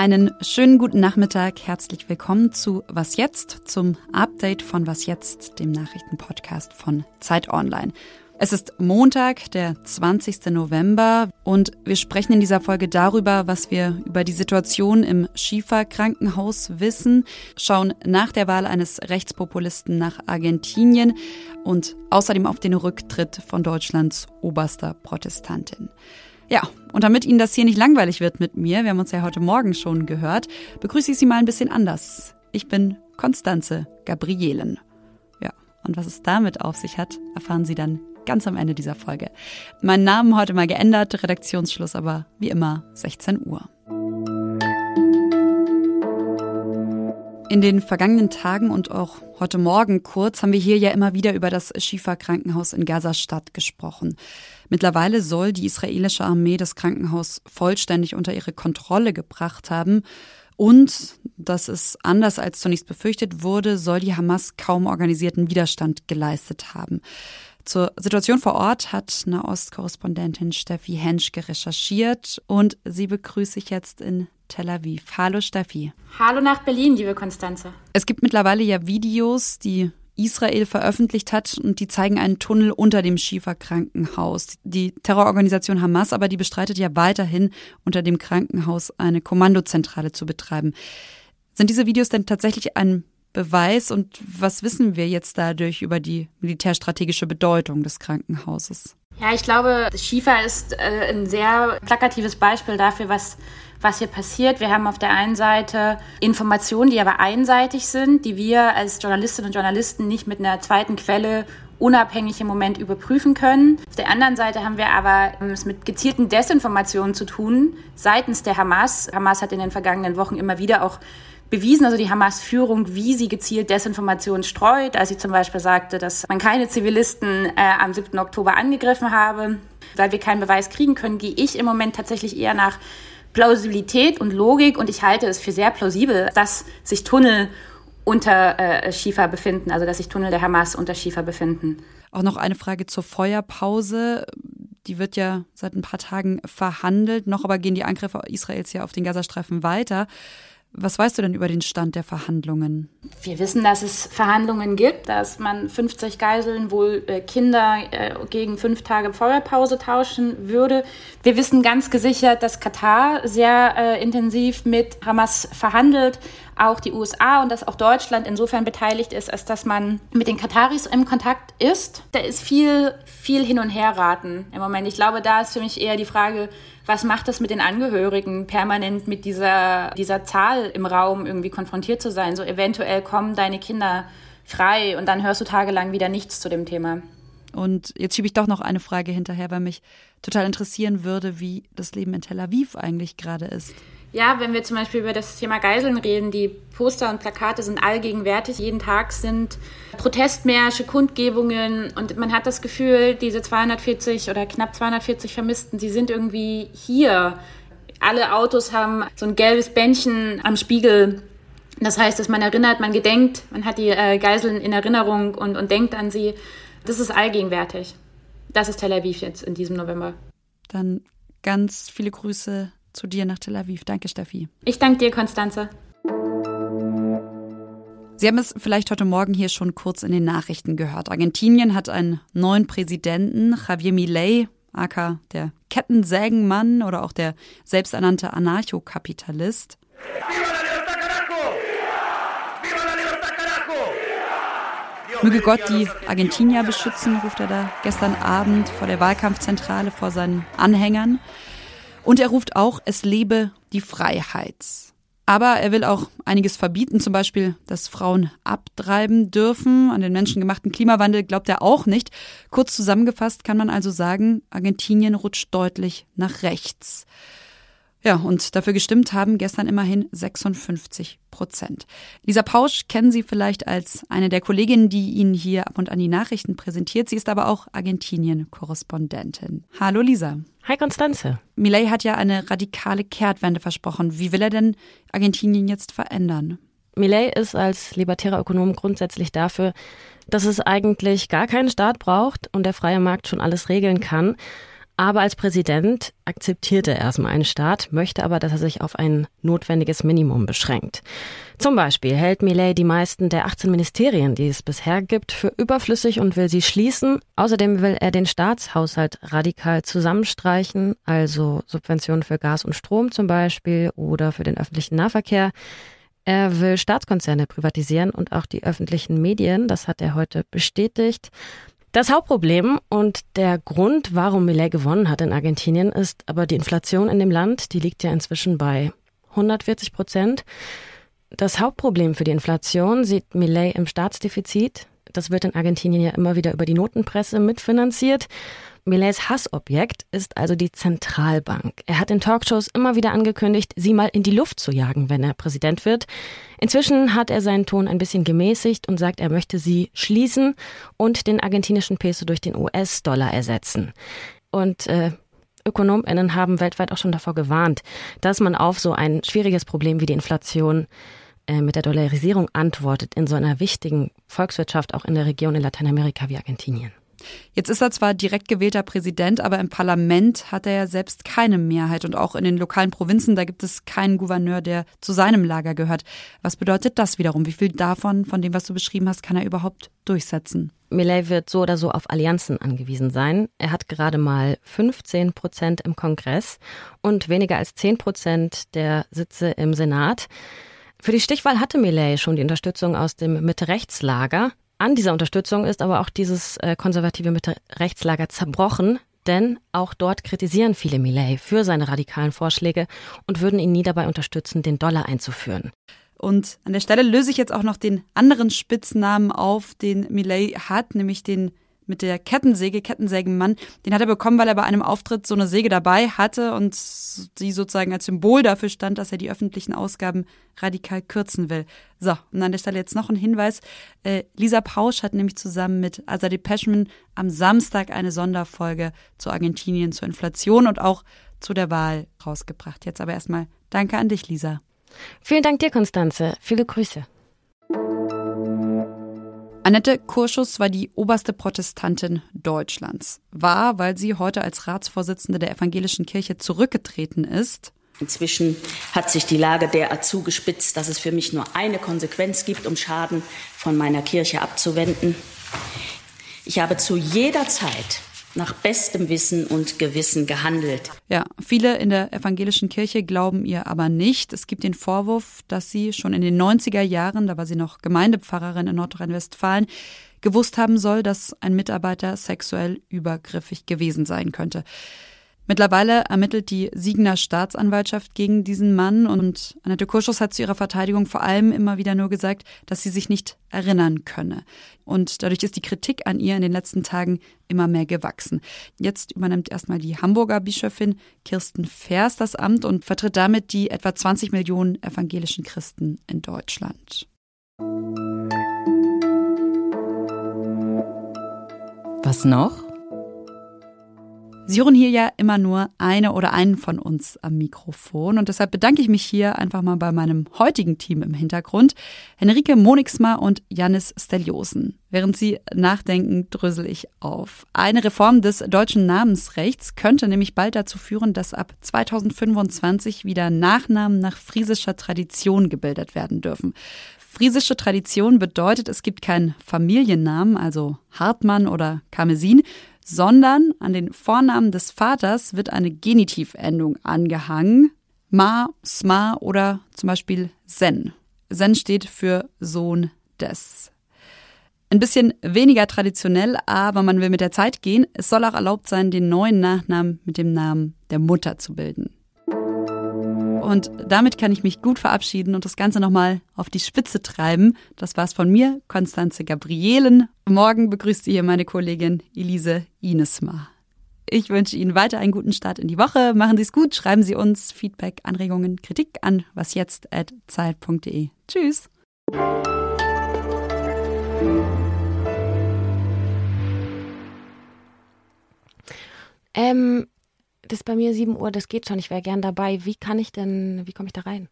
Einen schönen guten Nachmittag. Herzlich willkommen zu Was jetzt, zum Update von Was jetzt, dem Nachrichtenpodcast von Zeit Online. Es ist Montag, der 20. November und wir sprechen in dieser Folge darüber, was wir über die Situation im Schiefer-Krankenhaus wissen, schauen nach der Wahl eines Rechtspopulisten nach Argentinien und außerdem auf den Rücktritt von Deutschlands oberster Protestantin. Ja, und damit Ihnen das hier nicht langweilig wird mit mir, wir haben uns ja heute Morgen schon gehört, begrüße ich Sie mal ein bisschen anders. Ich bin Konstanze Gabrielen. Ja, und was es damit auf sich hat, erfahren Sie dann ganz am Ende dieser Folge. Mein Namen heute mal geändert, Redaktionsschluss aber wie immer 16 Uhr. In den vergangenen Tagen und auch heute Morgen kurz haben wir hier ja immer wieder über das Schifa-Krankenhaus in Gaza-Stadt gesprochen. Mittlerweile soll die israelische Armee das Krankenhaus vollständig unter ihre Kontrolle gebracht haben. Und, das ist anders als zunächst befürchtet wurde, soll die Hamas kaum organisierten Widerstand geleistet haben. Zur Situation vor Ort hat Nahost-Korrespondentin Steffi Henschke recherchiert und sie begrüße ich jetzt in Tel Aviv. Hallo Steffi. Hallo nach Berlin, liebe Konstanze. Es gibt mittlerweile ja Videos, die Israel veröffentlicht hat und die zeigen einen Tunnel unter dem Schiefer-Krankenhaus. Die Terrororganisation Hamas aber, die bestreitet ja weiterhin, unter dem Krankenhaus eine Kommandozentrale zu betreiben. Sind diese Videos denn tatsächlich ein Beweis und was wissen wir jetzt dadurch über die militärstrategische Bedeutung des Krankenhauses? Ja, ich glaube, Schiefer ist äh, ein sehr plakatives Beispiel dafür, was was hier passiert. Wir haben auf der einen Seite Informationen, die aber einseitig sind, die wir als Journalistinnen und Journalisten nicht mit einer zweiten Quelle unabhängig im Moment überprüfen können. Auf der anderen Seite haben wir aber ähm, es mit gezielten Desinformationen zu tun seitens der Hamas. Hamas hat in den vergangenen Wochen immer wieder auch bewiesen, also die Hamas-Führung, wie sie gezielt Desinformation streut, als sie zum Beispiel sagte, dass man keine Zivilisten äh, am 7. Oktober angegriffen habe. Weil wir keinen Beweis kriegen können, gehe ich im Moment tatsächlich eher nach Plausibilität und Logik und ich halte es für sehr plausibel, dass sich Tunnel unter äh, Schiefer befinden, also dass sich Tunnel der Hamas unter Schiefer befinden. Auch noch eine Frage zur Feuerpause. Die wird ja seit ein paar Tagen verhandelt. Noch aber gehen die Angriffe Israels ja auf den Gazastreifen weiter. Was weißt du denn über den Stand der Verhandlungen? Wir wissen, dass es Verhandlungen gibt, dass man 50 Geiseln, wohl äh, Kinder, äh, gegen fünf Tage Feuerpause tauschen würde. Wir wissen ganz gesichert, dass Katar sehr äh, intensiv mit Hamas verhandelt, auch die USA und dass auch Deutschland insofern beteiligt ist, als dass man mit den Kataris im Kontakt ist. Da ist viel, viel hin und her raten im Moment. Ich glaube, da ist für mich eher die Frage, was macht das mit den Angehörigen, permanent mit dieser, dieser Zahl im Raum irgendwie konfrontiert zu sein? So eventuell kommen deine Kinder frei und dann hörst du tagelang wieder nichts zu dem Thema. Und jetzt schiebe ich doch noch eine Frage hinterher, weil mich total interessieren würde, wie das Leben in Tel Aviv eigentlich gerade ist. Ja, wenn wir zum Beispiel über das Thema Geiseln reden, die Poster und Plakate sind allgegenwärtig. Jeden Tag sind Protestmärsche, Kundgebungen und man hat das Gefühl, diese 240 oder knapp 240 Vermissten, sie sind irgendwie hier. Alle Autos haben so ein gelbes Bändchen am Spiegel. Das heißt, dass man erinnert, man gedenkt, man hat die äh, Geiseln in Erinnerung und, und denkt an sie. Das ist allgegenwärtig. Das ist Tel Aviv jetzt in diesem November. Dann ganz viele Grüße zu dir nach Tel Aviv. Danke, Steffi. Ich danke dir, Konstanze. Sie haben es vielleicht heute Morgen hier schon kurz in den Nachrichten gehört. Argentinien hat einen neuen Präsidenten, Javier Milei, aka der Kettensägenmann oder auch der selbsternannte Anarchokapitalist. Möge Gott die Argentinier beschützen, ruft er da gestern Abend vor der Wahlkampfzentrale vor seinen Anhängern. Und er ruft auch, es lebe die Freiheit. Aber er will auch einiges verbieten, zum Beispiel, dass Frauen abtreiben dürfen. An den menschengemachten Klimawandel glaubt er auch nicht. Kurz zusammengefasst kann man also sagen, Argentinien rutscht deutlich nach rechts. Ja, und dafür gestimmt haben gestern immerhin 56 Prozent. Lisa Pausch kennen Sie vielleicht als eine der Kolleginnen, die Ihnen hier ab und an die Nachrichten präsentiert. Sie ist aber auch Argentinien-Korrespondentin. Hallo Lisa. Hi Konstanze. Millet hat ja eine radikale Kehrtwende versprochen. Wie will er denn Argentinien jetzt verändern? Millet ist als libertärer Ökonom grundsätzlich dafür, dass es eigentlich gar keinen Staat braucht und der freie Markt schon alles regeln kann. Aber als Präsident akzeptiert er erstmal einen Staat, möchte aber, dass er sich auf ein notwendiges Minimum beschränkt. Zum Beispiel hält Millet die meisten der 18 Ministerien, die es bisher gibt, für überflüssig und will sie schließen. Außerdem will er den Staatshaushalt radikal zusammenstreichen, also Subventionen für Gas und Strom zum Beispiel oder für den öffentlichen Nahverkehr. Er will Staatskonzerne privatisieren und auch die öffentlichen Medien, das hat er heute bestätigt. Das Hauptproblem und der Grund, warum Millet gewonnen hat in Argentinien, ist aber die Inflation in dem Land. Die liegt ja inzwischen bei 140 Prozent. Das Hauptproblem für die Inflation sieht Millet im Staatsdefizit. Das wird in Argentinien ja immer wieder über die Notenpresse mitfinanziert. Millets Hassobjekt ist also die Zentralbank. Er hat in Talkshows immer wieder angekündigt, sie mal in die Luft zu jagen, wenn er Präsident wird. Inzwischen hat er seinen Ton ein bisschen gemäßigt und sagt, er möchte sie schließen und den argentinischen Peso durch den US-Dollar ersetzen. Und äh, Ökonominnen haben weltweit auch schon davor gewarnt, dass man auf so ein schwieriges Problem wie die Inflation äh, mit der Dollarisierung antwortet in so einer wichtigen Volkswirtschaft, auch in der Region in Lateinamerika wie Argentinien. Jetzt ist er zwar direkt gewählter Präsident, aber im Parlament hat er ja selbst keine Mehrheit und auch in den lokalen Provinzen, da gibt es keinen Gouverneur, der zu seinem Lager gehört. Was bedeutet das wiederum? Wie viel davon, von dem, was du beschrieben hast, kann er überhaupt durchsetzen? Millet wird so oder so auf Allianzen angewiesen sein. Er hat gerade mal 15 Prozent im Kongress und weniger als 10 Prozent der Sitze im Senat. Für die Stichwahl hatte Millet schon die Unterstützung aus dem Mitte-Rechts-Lager. An dieser Unterstützung ist aber auch dieses äh, konservative Mitte-Rechtslager zerbrochen, denn auch dort kritisieren viele Millet für seine radikalen Vorschläge und würden ihn nie dabei unterstützen, den Dollar einzuführen. Und an der Stelle löse ich jetzt auch noch den anderen Spitznamen auf, den Millet hat, nämlich den mit der Kettensäge, Kettensägenmann, den hat er bekommen, weil er bei einem Auftritt so eine Säge dabei hatte und sie sozusagen als Symbol dafür stand, dass er die öffentlichen Ausgaben radikal kürzen will. So, und an der Stelle jetzt noch ein Hinweis. Äh, Lisa Pausch hat nämlich zusammen mit Azadeh Peschman am Samstag eine Sonderfolge zu Argentinien, zur Inflation und auch zu der Wahl rausgebracht. Jetzt aber erstmal danke an dich, Lisa. Vielen Dank dir, Konstanze. Viele Grüße. Annette Kurschus war die oberste Protestantin Deutschlands. War, weil sie heute als Ratsvorsitzende der evangelischen Kirche zurückgetreten ist. Inzwischen hat sich die Lage derart zugespitzt, dass es für mich nur eine Konsequenz gibt, um Schaden von meiner Kirche abzuwenden. Ich habe zu jeder Zeit nach bestem Wissen und Gewissen gehandelt. Ja, viele in der evangelischen Kirche glauben ihr aber nicht. Es gibt den Vorwurf, dass sie schon in den 90er Jahren, da war sie noch Gemeindepfarrerin in Nordrhein-Westfalen, gewusst haben soll, dass ein Mitarbeiter sexuell übergriffig gewesen sein könnte. Mittlerweile ermittelt die Siegener Staatsanwaltschaft gegen diesen Mann und Annette Kurschus hat zu ihrer Verteidigung vor allem immer wieder nur gesagt, dass sie sich nicht erinnern könne. Und dadurch ist die Kritik an ihr in den letzten Tagen immer mehr gewachsen. Jetzt übernimmt erstmal die Hamburger Bischöfin Kirsten Vers das Amt und vertritt damit die etwa 20 Millionen evangelischen Christen in Deutschland. Was noch? Sie hören hier ja immer nur eine oder einen von uns am Mikrofon und deshalb bedanke ich mich hier einfach mal bei meinem heutigen Team im Hintergrund, Henrike Monixma und Janis Steliosen. Während Sie nachdenken, drösel ich auf. Eine Reform des deutschen Namensrechts könnte nämlich bald dazu führen, dass ab 2025 wieder Nachnamen nach friesischer Tradition gebildet werden dürfen. Friesische Tradition bedeutet, es gibt keinen Familiennamen, also Hartmann oder Karmesin, sondern an den Vornamen des Vaters wird eine Genitivendung angehangen. Ma, Sma oder zum Beispiel Sen. Sen steht für Sohn des. Ein bisschen weniger traditionell, aber man will mit der Zeit gehen. Es soll auch erlaubt sein, den neuen Nachnamen mit dem Namen der Mutter zu bilden. Und damit kann ich mich gut verabschieden und das Ganze nochmal auf die Spitze treiben. Das war's von mir, Konstanze Gabrielen. Morgen begrüßt ihr hier meine Kollegin Elise Inesma. Ich wünsche Ihnen weiter einen guten Start in die Woche. Machen Sie es gut, schreiben Sie uns Feedback, Anregungen, Kritik an wasjetzt.zeit.de. Tschüss. Ähm, das ist bei mir 7 Uhr, das geht schon. Ich wäre gern dabei. Wie kann ich denn, wie komme ich da rein?